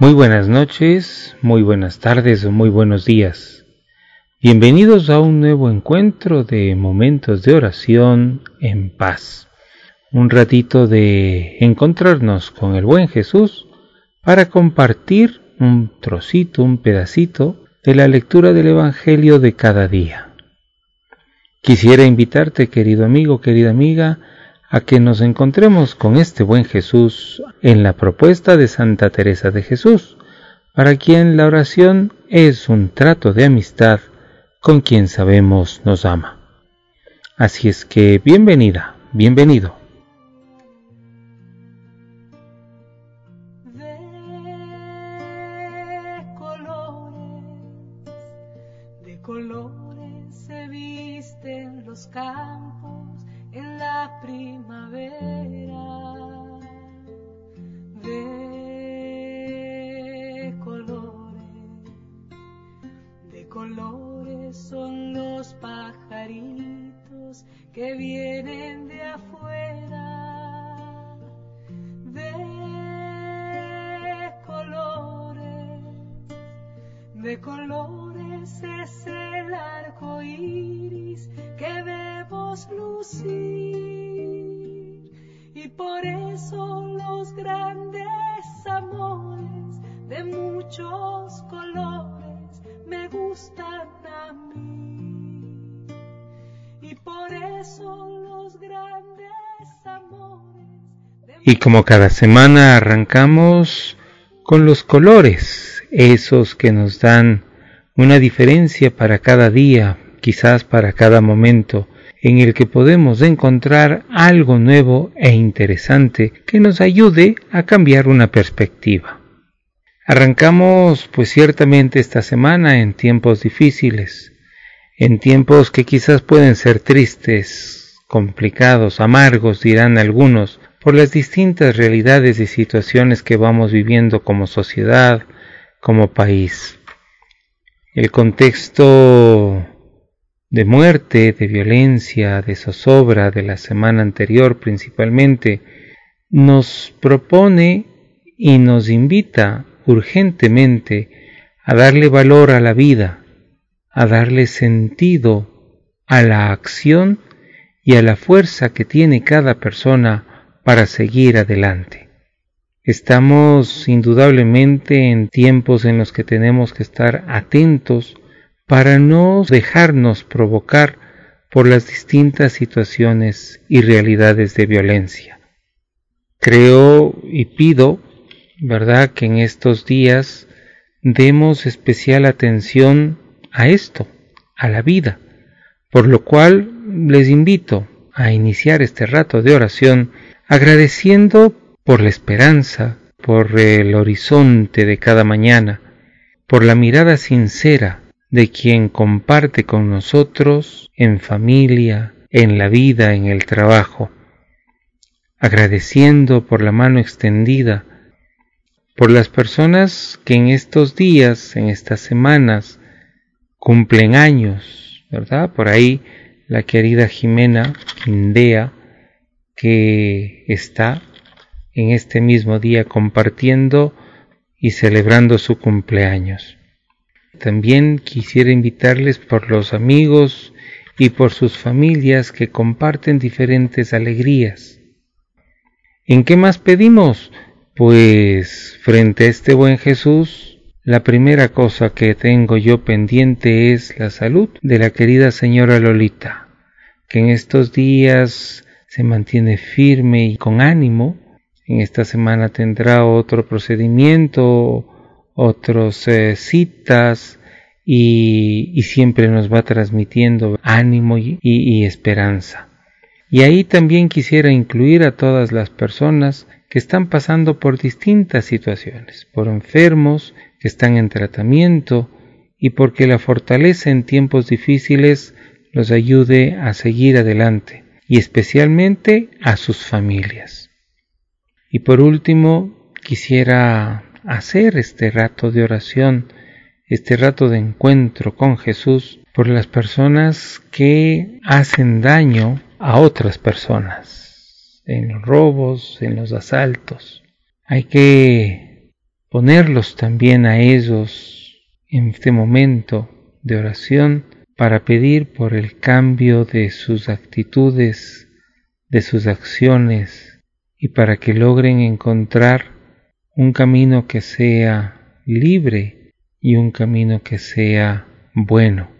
Muy buenas noches, muy buenas tardes o muy buenos días. Bienvenidos a un nuevo encuentro de momentos de oración en paz. Un ratito de encontrarnos con el buen Jesús para compartir un trocito, un pedacito de la lectura del Evangelio de cada día. Quisiera invitarte, querido amigo, querida amiga, a que nos encontremos con este buen Jesús en la propuesta de Santa Teresa de Jesús, para quien la oración es un trato de amistad con quien sabemos nos ama. Así es que bienvenida, bienvenido. De colores se visten los campos primavera y como cada semana arrancamos con los colores esos que nos dan una diferencia para cada día, quizás para cada momento, en el que podemos encontrar algo nuevo e interesante que nos ayude a cambiar una perspectiva. Arrancamos pues ciertamente esta semana en tiempos difíciles, en tiempos que quizás pueden ser tristes, complicados, amargos, dirán algunos, por las distintas realidades y situaciones que vamos viviendo como sociedad, como país. El contexto de muerte, de violencia, de zozobra de la semana anterior principalmente, nos propone y nos invita urgentemente a darle valor a la vida, a darle sentido a la acción y a la fuerza que tiene cada persona para seguir adelante. Estamos indudablemente en tiempos en los que tenemos que estar atentos para no dejarnos provocar por las distintas situaciones y realidades de violencia. Creo y pido, ¿verdad?, que en estos días demos especial atención a esto, a la vida, por lo cual les invito a iniciar este rato de oración agradeciendo por la esperanza, por el horizonte de cada mañana, por la mirada sincera de quien comparte con nosotros en familia, en la vida, en el trabajo, agradeciendo por la mano extendida, por las personas que en estos días, en estas semanas, cumplen años, ¿verdad? Por ahí la querida Jimena Indea, que está en este mismo día compartiendo y celebrando su cumpleaños. También quisiera invitarles por los amigos y por sus familias que comparten diferentes alegrías. ¿En qué más pedimos? Pues frente a este buen Jesús, la primera cosa que tengo yo pendiente es la salud de la querida señora Lolita, que en estos días se mantiene firme y con ánimo en esta semana tendrá otro procedimiento, otras eh, citas y, siempre nos va transmitiendo ánimo y esperanza. Y ahí también quisiera incluir a todas las personas que están pasando por distintas situaciones, por enfermos que están en tratamiento y porque la fortaleza en tiempos difíciles los ayude a seguir adelante y especialmente a sus familias. Y por último, quisiera hacer este rato de oración, este rato de encuentro con Jesús por las personas que hacen daño a otras personas, en los robos, en los asaltos. Hay que ponerlos también a ellos en este momento de oración para pedir por el cambio de sus actitudes, de sus acciones y para que logren encontrar un camino que sea libre y un camino que sea bueno,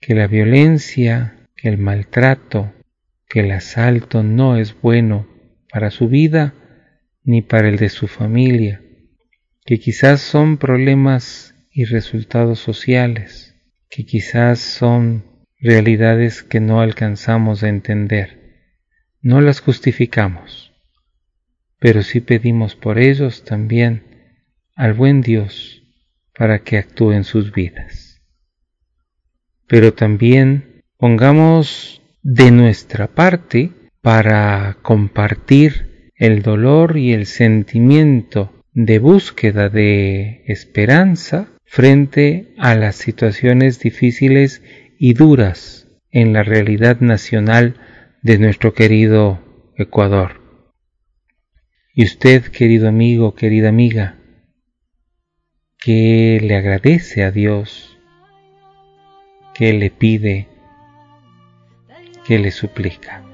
que la violencia, que el maltrato, que el asalto no es bueno para su vida ni para el de su familia, que quizás son problemas y resultados sociales, que quizás son realidades que no alcanzamos a entender. No las justificamos, pero sí pedimos por ellos también al buen Dios para que actúe en sus vidas. Pero también pongamos de nuestra parte para compartir el dolor y el sentimiento de búsqueda de esperanza frente a las situaciones difíciles y duras en la realidad nacional de nuestro querido Ecuador. Y usted, querido amigo, querida amiga, que le agradece a Dios, que le pide, que le suplica.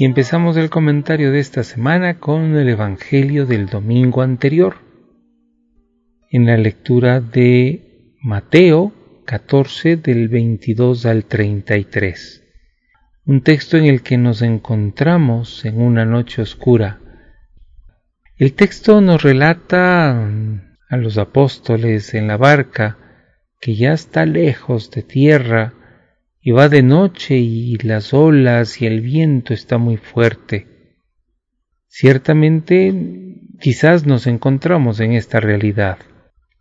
Y empezamos el comentario de esta semana con el Evangelio del domingo anterior. En la lectura de Mateo 14 del 22 al 33. Un texto en el que nos encontramos en una noche oscura. El texto nos relata a los apóstoles en la barca que ya está lejos de tierra y va de noche y las olas y el viento está muy fuerte. Ciertamente quizás nos encontramos en esta realidad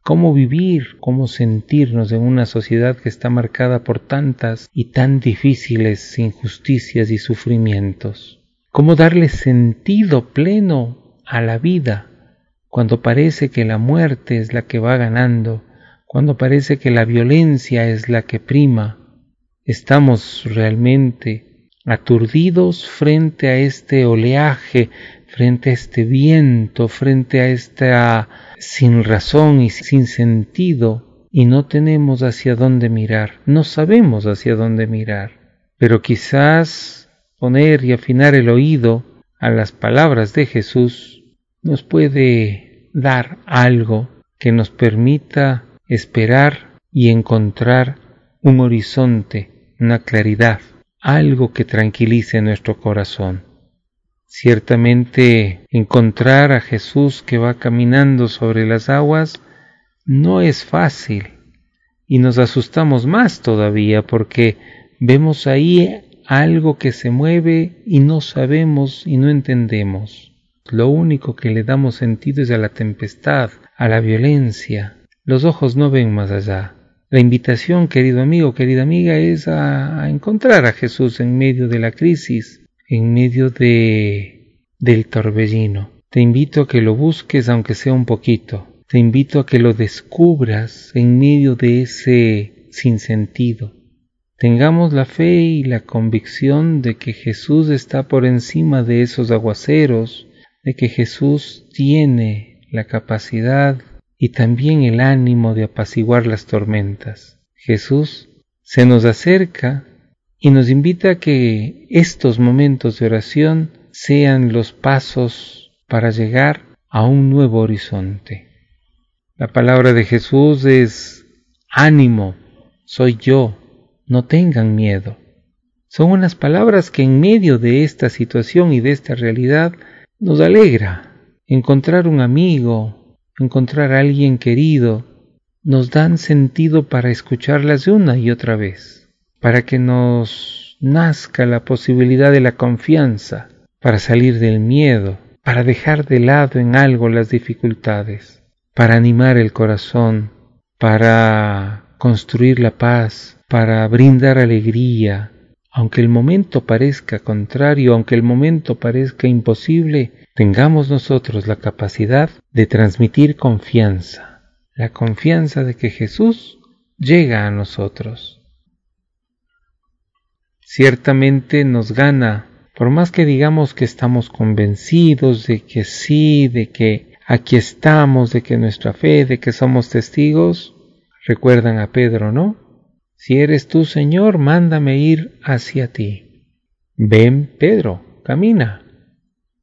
cómo vivir, cómo sentirnos en una sociedad que está marcada por tantas y tan difíciles injusticias y sufrimientos. Cómo darle sentido pleno a la vida cuando parece que la muerte es la que va ganando, cuando parece que la violencia es la que prima. Estamos realmente aturdidos frente a este oleaje, frente a este viento, frente a esta sin razón y sin sentido y no tenemos hacia dónde mirar, no sabemos hacia dónde mirar. Pero quizás poner y afinar el oído a las palabras de Jesús nos puede dar algo que nos permita esperar y encontrar un horizonte, una claridad, algo que tranquilice nuestro corazón. Ciertamente encontrar a Jesús que va caminando sobre las aguas no es fácil y nos asustamos más todavía porque vemos ahí algo que se mueve y no sabemos y no entendemos. Lo único que le damos sentido es a la tempestad, a la violencia. Los ojos no ven más allá. La invitación, querido amigo, querida amiga, es a, encontrar a Jesús en medio de la crisis, en medio de del torbellino. Te invito a que lo busques aunque sea un poquito. Te invito a que lo descubras en medio de ese sinsentido. Tengamos la fe y la convicción de que Jesús está por encima de esos aguaceros, de que Jesús tiene la capacidad y también el ánimo de apaciguar las tormentas. Jesús se nos acerca y nos invita a que estos momentos de oración sean los pasos para llegar a un nuevo horizonte. La palabra de Jesús es ánimo, soy yo, no tengan miedo. Son unas palabras que en medio de esta situación y de esta realidad nos alegra. Encontrar un amigo, encontrar a alguien querido, nos dan sentido para escucharlas de una y otra vez, para que nos nazca la posibilidad de la confianza, para salir del miedo, para dejar de lado en algo las dificultades, para animar el corazón, para construir la paz, para brindar alegría, aunque el momento parezca contrario, aunque el momento parezca imposible, tengamos nosotros la capacidad de transmitir confianza, la confianza de que Jesús llega a nosotros. Ciertamente nos gana por más que digamos que estamos convencidos de que sí, de que aquí estamos, de que nuestra fe, de que somos testigos, recuerdan a Pedro, ¿no? Si eres tú, Señor, mándame ir hacia ti. Ven, Pedro, camina.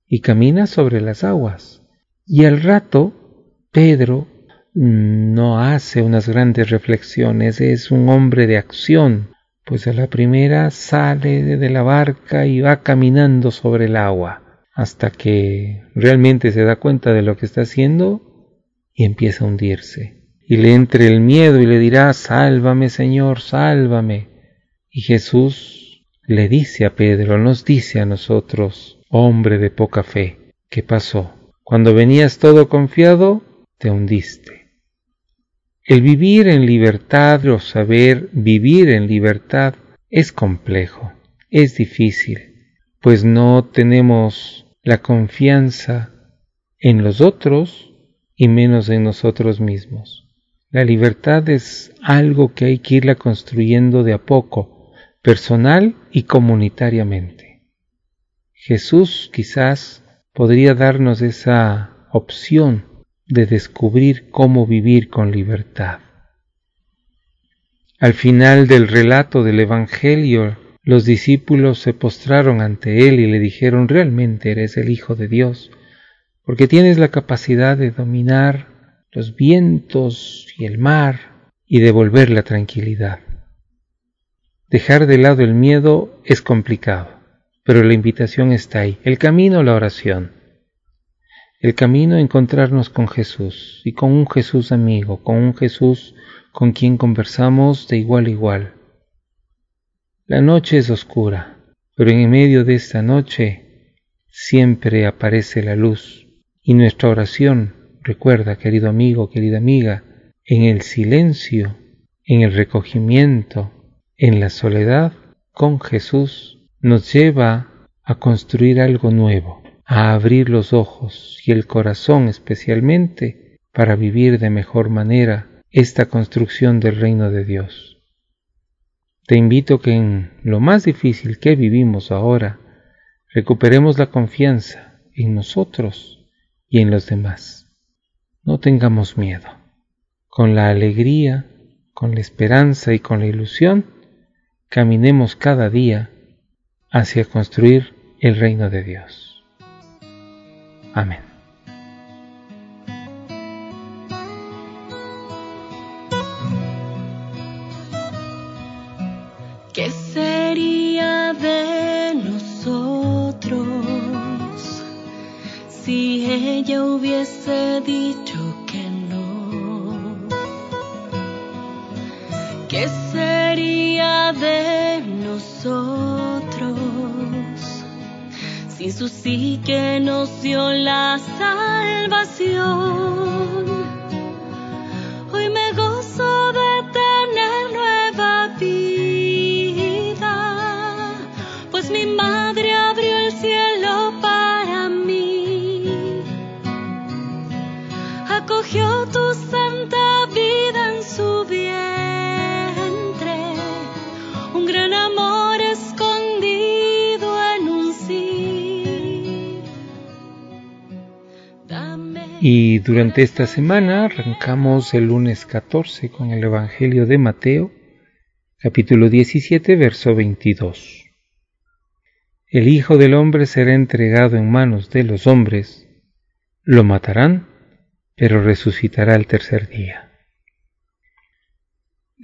Y camina sobre las aguas. Y al rato, Pedro no hace unas grandes reflexiones, es un hombre de acción, pues a la primera sale de la barca y va caminando sobre el agua hasta que realmente se da cuenta de lo que está haciendo y empieza a hundirse. Y le entre el miedo y le dirá, sálvame Señor, sálvame. Y Jesús le dice a Pedro, nos dice a nosotros, hombre de poca fe, ¿qué pasó? Cuando venías todo confiado, te hundiste. El vivir en libertad o saber vivir en libertad es complejo, es difícil, pues no tenemos la confianza en los otros y menos en nosotros mismos. La libertad es algo que hay que irla construyendo de a poco, personal y comunitariamente. Jesús quizás podría darnos esa opción de descubrir cómo vivir con libertad. Al final del relato del Evangelio, los discípulos se postraron ante él y le dijeron, realmente eres el Hijo de Dios, porque tienes la capacidad de dominar los vientos y el mar y devolver la tranquilidad. Dejar de lado el miedo es complicado, pero la invitación está ahí, el camino, la oración. El camino encontrarnos con Jesús y con un Jesús amigo, con un Jesús con quien conversamos de igual a igual. La noche es oscura, pero en medio de esta noche siempre aparece la luz y nuestra oración, recuerda querido amigo, querida amiga, en el silencio, en el recogimiento, en la soledad, con Jesús, nos lleva a construir algo nuevo a abrir los ojos y el corazón especialmente para vivir de mejor manera esta construcción del reino de Dios. Te invito que en lo más difícil que vivimos ahora, recuperemos la confianza en nosotros y en los demás. No tengamos miedo. Con la alegría, con la esperanza y con la ilusión, caminemos cada día hacia construir el reino de Dios. Amén. ¿Qué sería de nosotros si ella hubiese dicho ¿Qué sería de nosotros? Sin su sí que nos dio la salvación. Hoy me gozo de tener nueva vida, pues mi madre Y durante esta semana arrancamos el lunes 14 con el Evangelio de Mateo, capítulo 17, verso 22. El Hijo del Hombre será entregado en manos de los hombres, Lo matarán, pero resucitará el tercer día.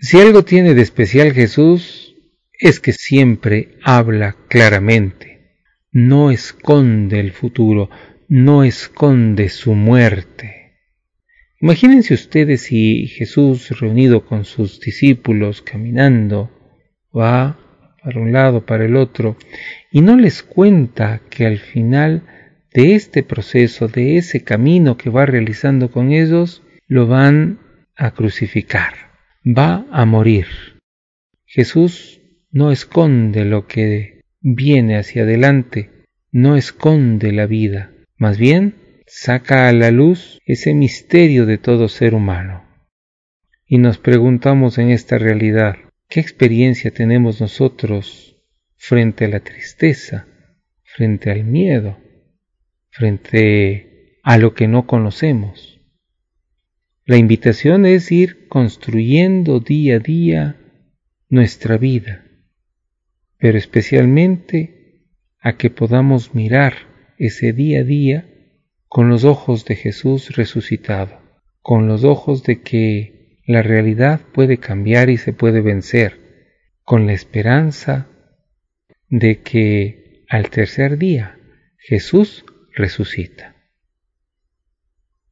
Si algo tiene de especial Jesús, es que siempre habla claramente, no esconde el futuro, no esconde su muerte. Imagínense ustedes si Jesús reunido con sus discípulos caminando va para un lado, para el otro, y no les cuenta que al final de este proceso, de ese camino que va realizando con ellos, lo van a crucificar, va a morir. Jesús no esconde lo que viene hacia adelante, no esconde la vida, más bien, saca a la luz ese misterio de todo ser humano. Y nos preguntamos en esta realidad, ¿qué experiencia tenemos nosotros frente a la tristeza, frente al miedo, frente a lo que no conocemos? La invitación es ir construyendo día a día nuestra vida, pero especialmente a que podamos mirar ese día a día con los ojos de Jesús resucitado, con los ojos de que la realidad puede cambiar y se puede vencer, con la esperanza de que al tercer día Jesús resucita.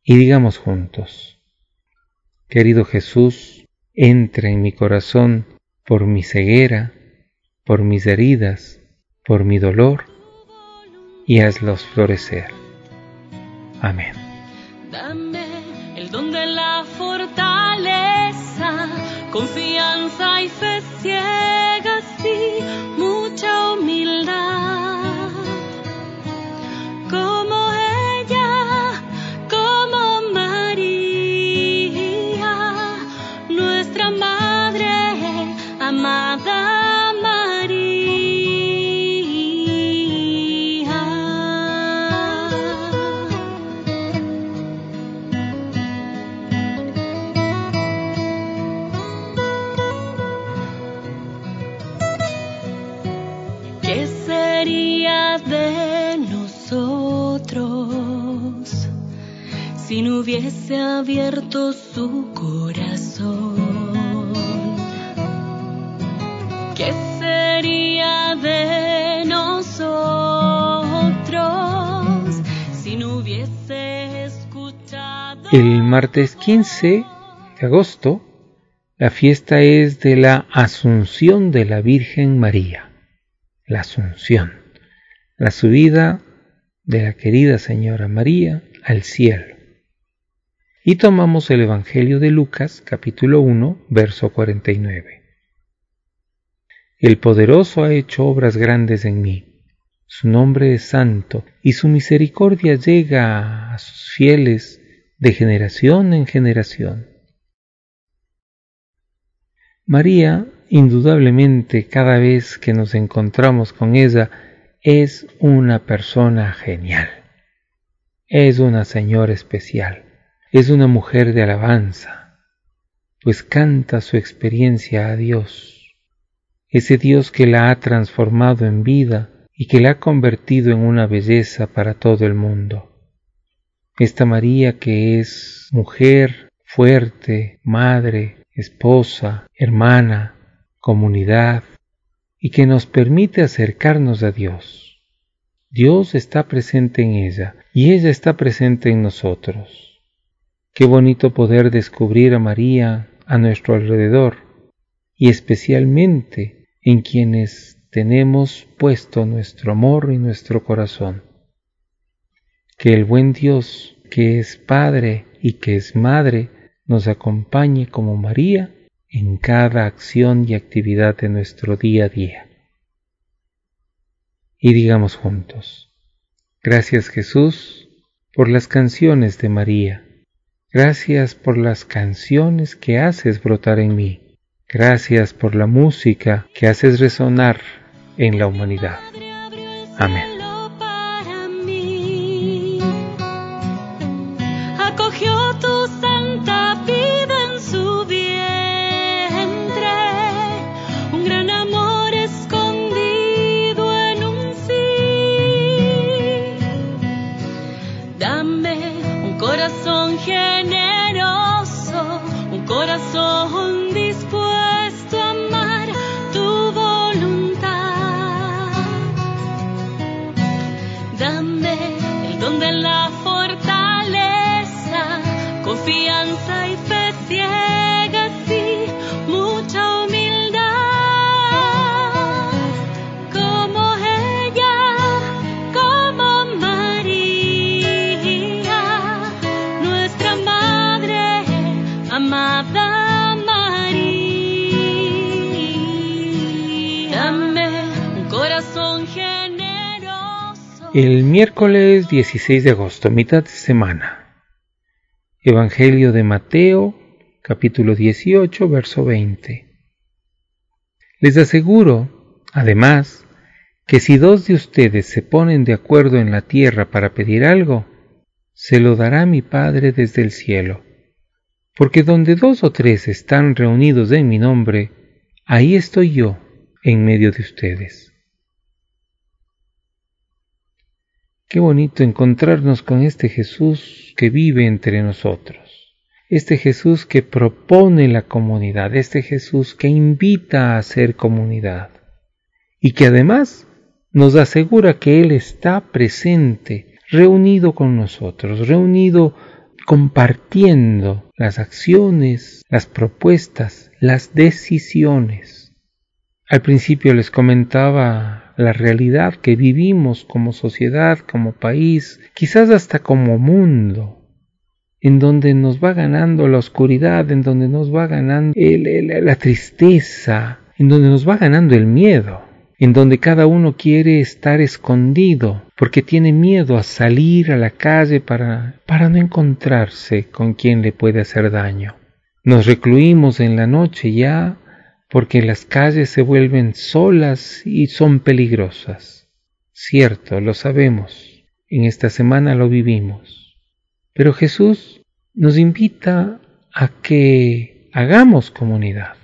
Y digamos juntos, querido Jesús, entra en mi corazón por mi ceguera, por mis heridas, por mi dolor, y hazlos florecer. Amén. Dame el don de la fortaleza, confianza si no hubiese abierto su corazón? ¿Qué sería de nosotros si no hubiese escuchado? El martes 15 de agosto, la fiesta es de la Asunción de la Virgen María. La Asunción, la subida de la querida Señora María al cielo. Y tomamos el Evangelio de Lucas capítulo 1, verso 49. El poderoso ha hecho obras grandes en mí. Su nombre es santo y su misericordia llega a sus fieles de generación en generación. María, indudablemente, cada vez que nos encontramos con ella, es una persona genial. Es una señora especial es una mujer de alabanza, pues canta su experiencia a Dios, ese Dios que la ha transformado en vida y que la ha convertido en una belleza para todo el mundo. Esta María que es mujer, fuerte, madre, esposa, hermana, comunidad, y que nos permite acercarnos a Dios. Dios está presente en ella y ella está presente en nosotros. Qué bonito poder descubrir a María a nuestro alrededor y especialmente en quienes tenemos puesto nuestro amor y nuestro corazón. Que el buen Dios, que es Padre y que es Madre, nos acompañe como María en cada acción y actividad de nuestro día a día. Y digamos juntos, gracias Jesús por las canciones de María Gracias por las canciones que haces brotar en mí. Gracias por la música que haces resonar en la humanidad. Amén. Miércoles 16 de agosto, mitad de semana. Evangelio de Mateo, capítulo 18, verso 20. Les aseguro, además, que si dos de ustedes se ponen de acuerdo en la tierra para pedir algo, se lo dará mi Padre desde el cielo. Porque donde dos o tres están reunidos en mi nombre, ahí estoy yo en medio de ustedes. Qué bonito encontrarnos con este Jesús que vive entre nosotros, este Jesús que propone la comunidad, este Jesús que invita a hacer comunidad. Y que además nos asegura que Él está presente, reunido con nosotros, reunido compartiendo las acciones, las propuestas, las decisiones. Al principio les comentaba la realidad que vivimos como sociedad, como país, quizás hasta como mundo, en donde nos va ganando la oscuridad, en donde nos va ganando la tristeza, en donde nos va ganando el miedo, en donde cada uno quiere estar escondido porque tiene miedo a salir a la calle para, para no encontrarse con quien le puede hacer daño. Nos recluimos en la noche ya porque las calles se vuelven solas y son peligrosas. Cierto, lo sabemos, en esta semana lo vivimos. Pero Jesús nos invita a que hagamos comunidad,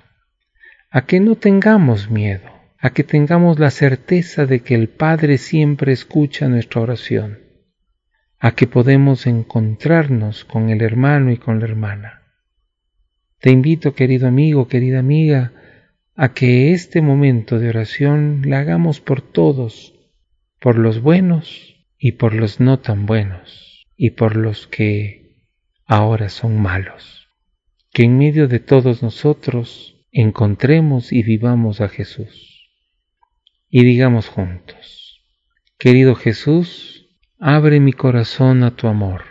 a que no tengamos miedo, a que tengamos la certeza de que el Padre siempre escucha nuestra oración, a que podemos encontrarnos con el hermano y con la hermana. Te invito, querido amigo, querida amiga, a que este momento de oración la hagamos por todos, por los buenos y por los no tan buenos, y por los que ahora son malos. Que en medio de todos nosotros encontremos y vivamos a Jesús. Y digamos juntos, querido Jesús, abre mi corazón a tu amor,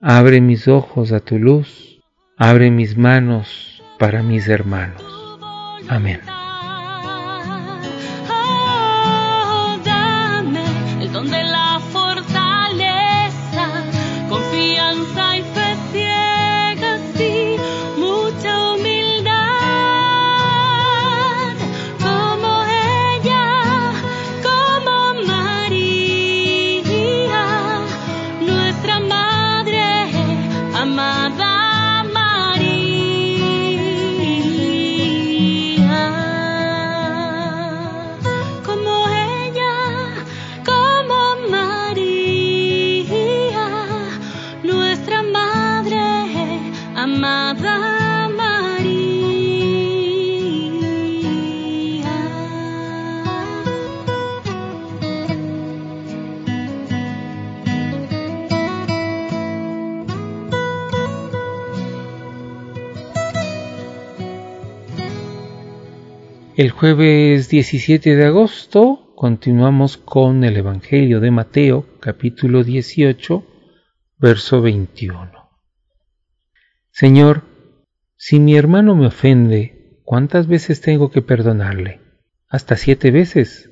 abre mis ojos a tu luz, abre mis manos para mis hermanos. Amén. Jueves 17 de agosto continuamos con el Evangelio de Mateo capítulo 18 verso 21. Señor, si mi hermano me ofende, ¿cuántas veces tengo que perdonarle? ¿Hasta siete veces?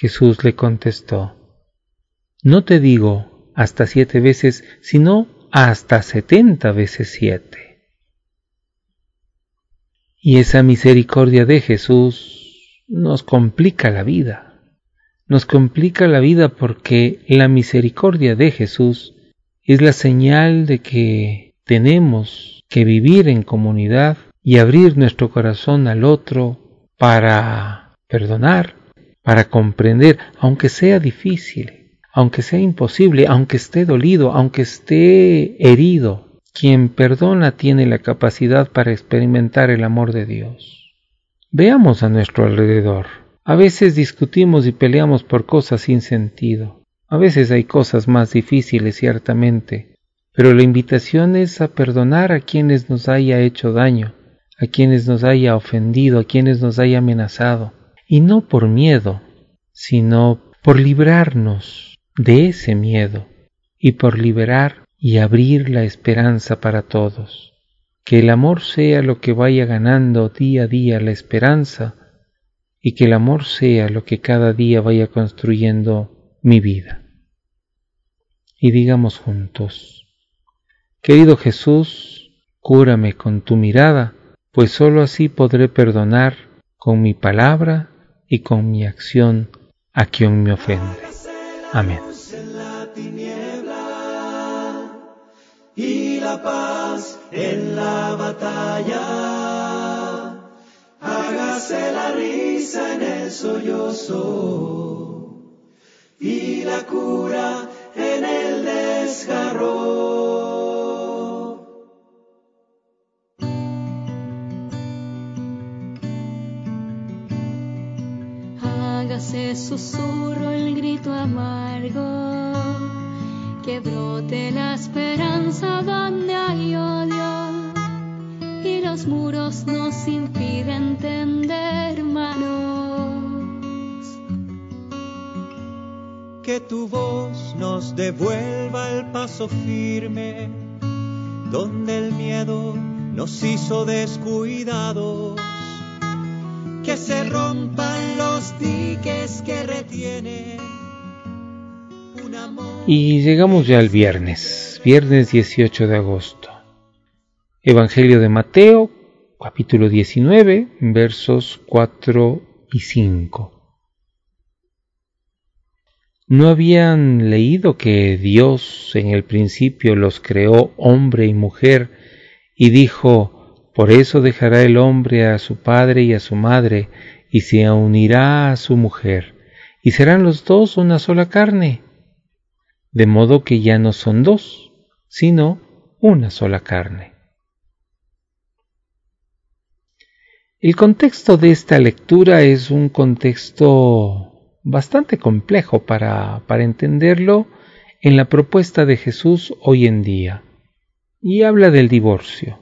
Jesús le contestó, No te digo hasta siete veces, sino hasta setenta veces siete. Y esa misericordia de Jesús nos complica la vida. Nos complica la vida porque la misericordia de Jesús es la señal de que tenemos que vivir en comunidad y abrir nuestro corazón al otro para perdonar, para comprender, aunque sea difícil, aunque sea imposible, aunque esté dolido, aunque esté herido, quien perdona tiene la capacidad para experimentar el amor de Dios. Veamos a nuestro alrededor. A veces discutimos y peleamos por cosas sin sentido. A veces hay cosas más difíciles, ciertamente, pero la invitación es a perdonar a quienes nos haya hecho daño, a quienes nos haya ofendido, a quienes nos haya amenazado, y no por miedo, sino por librarnos de ese miedo y por liberar y abrir la esperanza para todos. Que el amor sea lo que vaya ganando día a día la esperanza y que el amor sea lo que cada día vaya construyendo mi vida. y digamos juntos, Querido Jesús, cúrame con tu mirada, pues sólo así podré perdonar con mi palabra y con mi acción a quien me ofende. Amén. En la batalla, hágase la risa en el sollozo y la cura en el desgarro. Se susurro el grito amargo, que brote la esperanza donde hay odio y los muros nos impiden tender manos. Que tu voz nos devuelva el paso firme, donde el miedo nos hizo descuidados que se rompan los diques que retiene un amor. Y llegamos ya al viernes, viernes 18 de agosto. Evangelio de Mateo, capítulo 19, versos 4 y 5. ¿No habían leído que Dios en el principio los creó hombre y mujer y dijo, por eso dejará el hombre a su padre y a su madre, y se unirá a su mujer, y serán los dos una sola carne. De modo que ya no son dos, sino una sola carne. El contexto de esta lectura es un contexto bastante complejo para, entenderlo en la propuesta de Jesús hoy en día, y habla del divorcio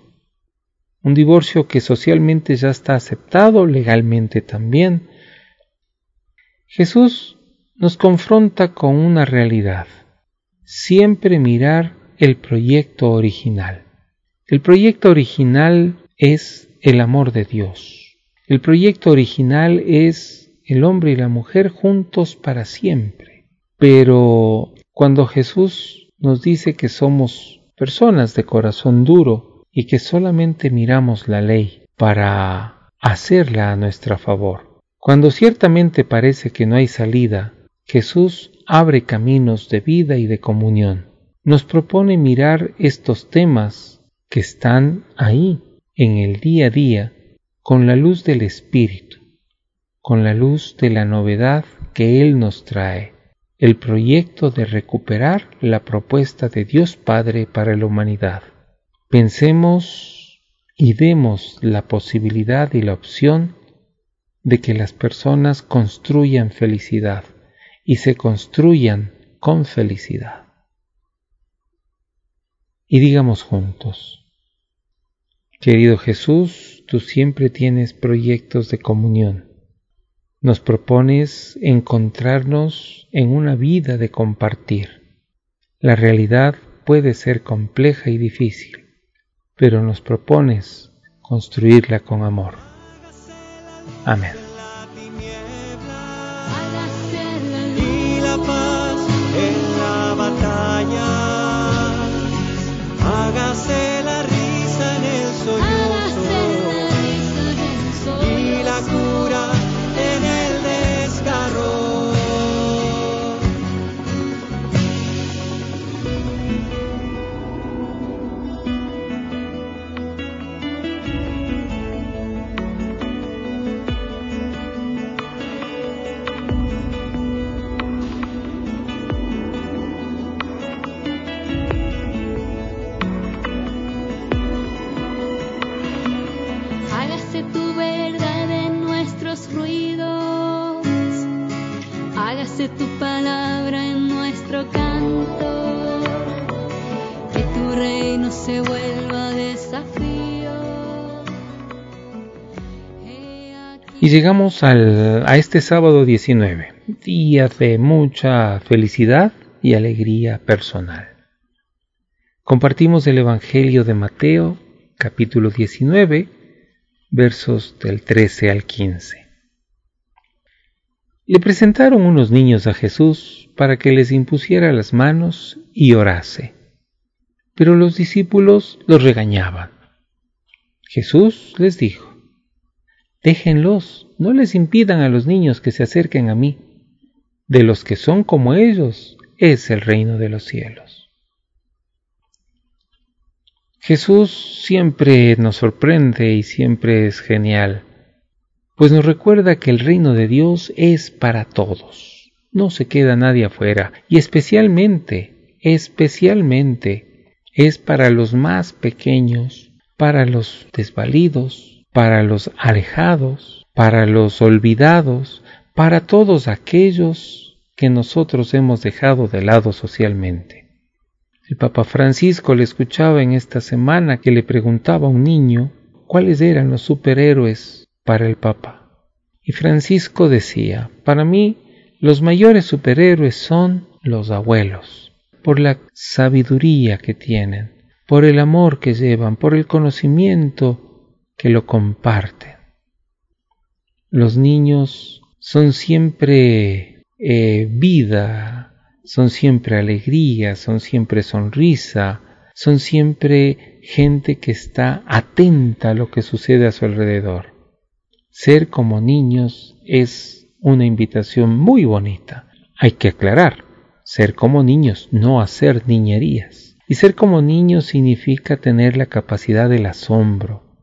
un divorcio que socialmente ya está aceptado, legalmente también. Jesús nos confronta con una realidad, siempre mirar el proyecto original. El proyecto original es el amor de Dios. El proyecto original es el hombre y la mujer juntos para siempre. Pero cuando Jesús nos dice que somos personas de corazón duro, y que solamente miramos la ley para hacerla a nuestro favor. Cuando ciertamente parece que no hay salida, Jesús abre caminos de vida y de comunión. Nos propone mirar estos temas que están ahí en el día a día con la luz del Espíritu, con la luz de la novedad que Él nos trae, el proyecto de recuperar la propuesta de Dios Padre para la humanidad. Pensemos y demos la posibilidad y la opción de que las personas construyan felicidad y se construyan con felicidad. Y digamos juntos, querido Jesús, tú siempre tienes proyectos de comunión. Nos propones encontrarnos en una vida de compartir. La realidad puede ser compleja y difícil pero nos propones construirla con amor. Amén. anya hagas tu palabra en nuestro canto, que tu reino se vuelva desafío. Y llegamos al, a este sábado 19, día de mucha felicidad y alegría personal. Compartimos el Evangelio de Mateo, capítulo 19, versos del 13 al 15. Le presentaron unos niños a Jesús para que les impusiera las manos y orase. Pero los discípulos los regañaban. Jesús les dijo, Déjenlos, no les impidan a los niños que se acerquen a mí. De los que son como ellos es el reino de los cielos. Jesús siempre nos sorprende y siempre es genial pues nos recuerda que el reino de Dios es para todos, no se queda nadie afuera, y especialmente, especialmente, es para los más pequeños, para los desvalidos, para los alejados, para los olvidados, para todos aquellos que nosotros hemos dejado de lado socialmente. El Papa Francisco le escuchaba en esta semana que le preguntaba a un niño cuáles eran los superhéroes para el Papa. Y Francisco decía, para mí los mayores superhéroes son los abuelos, por la sabiduría que tienen, por el amor que llevan, por el conocimiento que lo comparten. Los niños son siempre eh, vida, son siempre alegría, son siempre sonrisa, son siempre gente que está atenta a lo que sucede a su alrededor. Ser como niños es una invitación muy bonita. Hay que aclarar, ser como niños, no hacer niñerías. Y ser como niños significa tener la capacidad del asombro,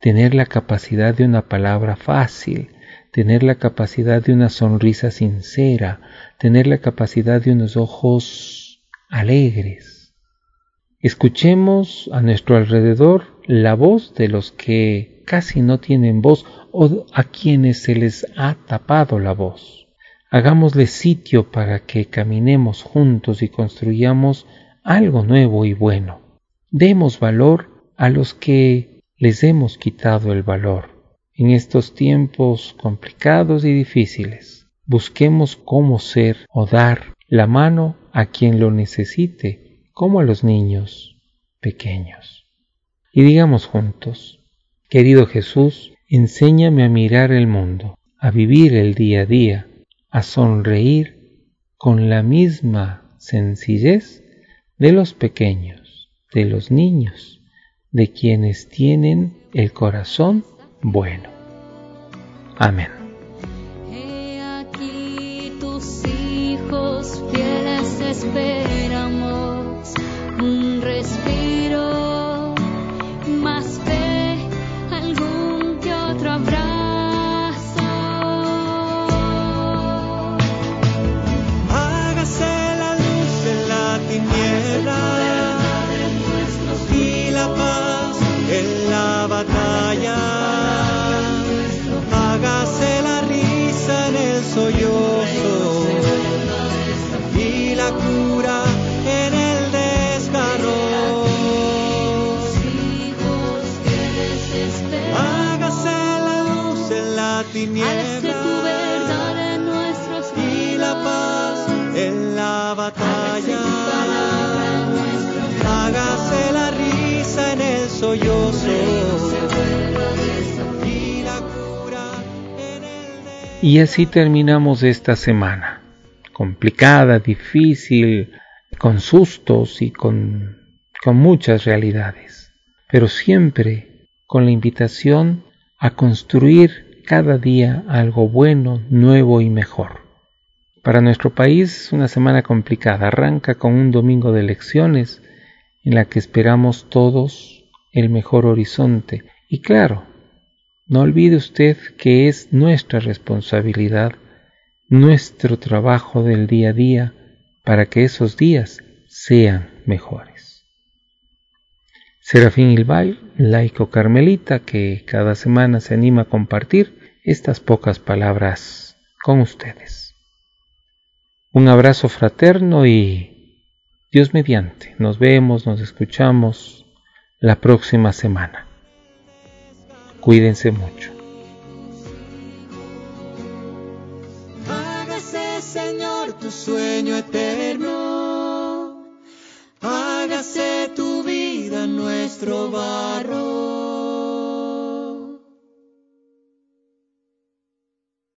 tener la capacidad de una palabra fácil, tener la capacidad de una sonrisa sincera, tener la capacidad de unos ojos alegres. Escuchemos a nuestro alrededor la voz de los que casi no tienen voz o a quienes se les ha tapado la voz. Hagámosle sitio para que caminemos juntos y construyamos algo nuevo y bueno. Demos valor a los que les hemos quitado el valor. En estos tiempos complicados y difíciles, busquemos cómo ser o dar la mano a quien lo necesite, como a los niños pequeños. Y digamos juntos, querido Jesús, Enséñame a mirar el mundo, a vivir el día a día, a sonreír con la misma sencillez de los pequeños, de los niños, de quienes tienen el corazón bueno. Amén. aquí tus hijos Y así terminamos esta semana, complicada, difícil, con sustos y con, muchas realidades, pero siempre con la invitación a construir cada día algo bueno, nuevo y mejor. Para nuestro país una semana complicada, arranca con un domingo de elecciones en la que esperamos todos el mejor horizonte. Y claro, no olvide usted que es nuestra responsabilidad, nuestro trabajo del día a día para que esos días sean mejores. Serafín Ilbay, laico carmelita, que cada semana se anima a compartir estas pocas palabras con ustedes. Un abrazo fraterno y Dios mediante, nos vemos, nos escuchamos la próxima semana. Cuídense mucho. Hágase, Señor, tu sueño eterno. Hágase tu vida nuestro barro.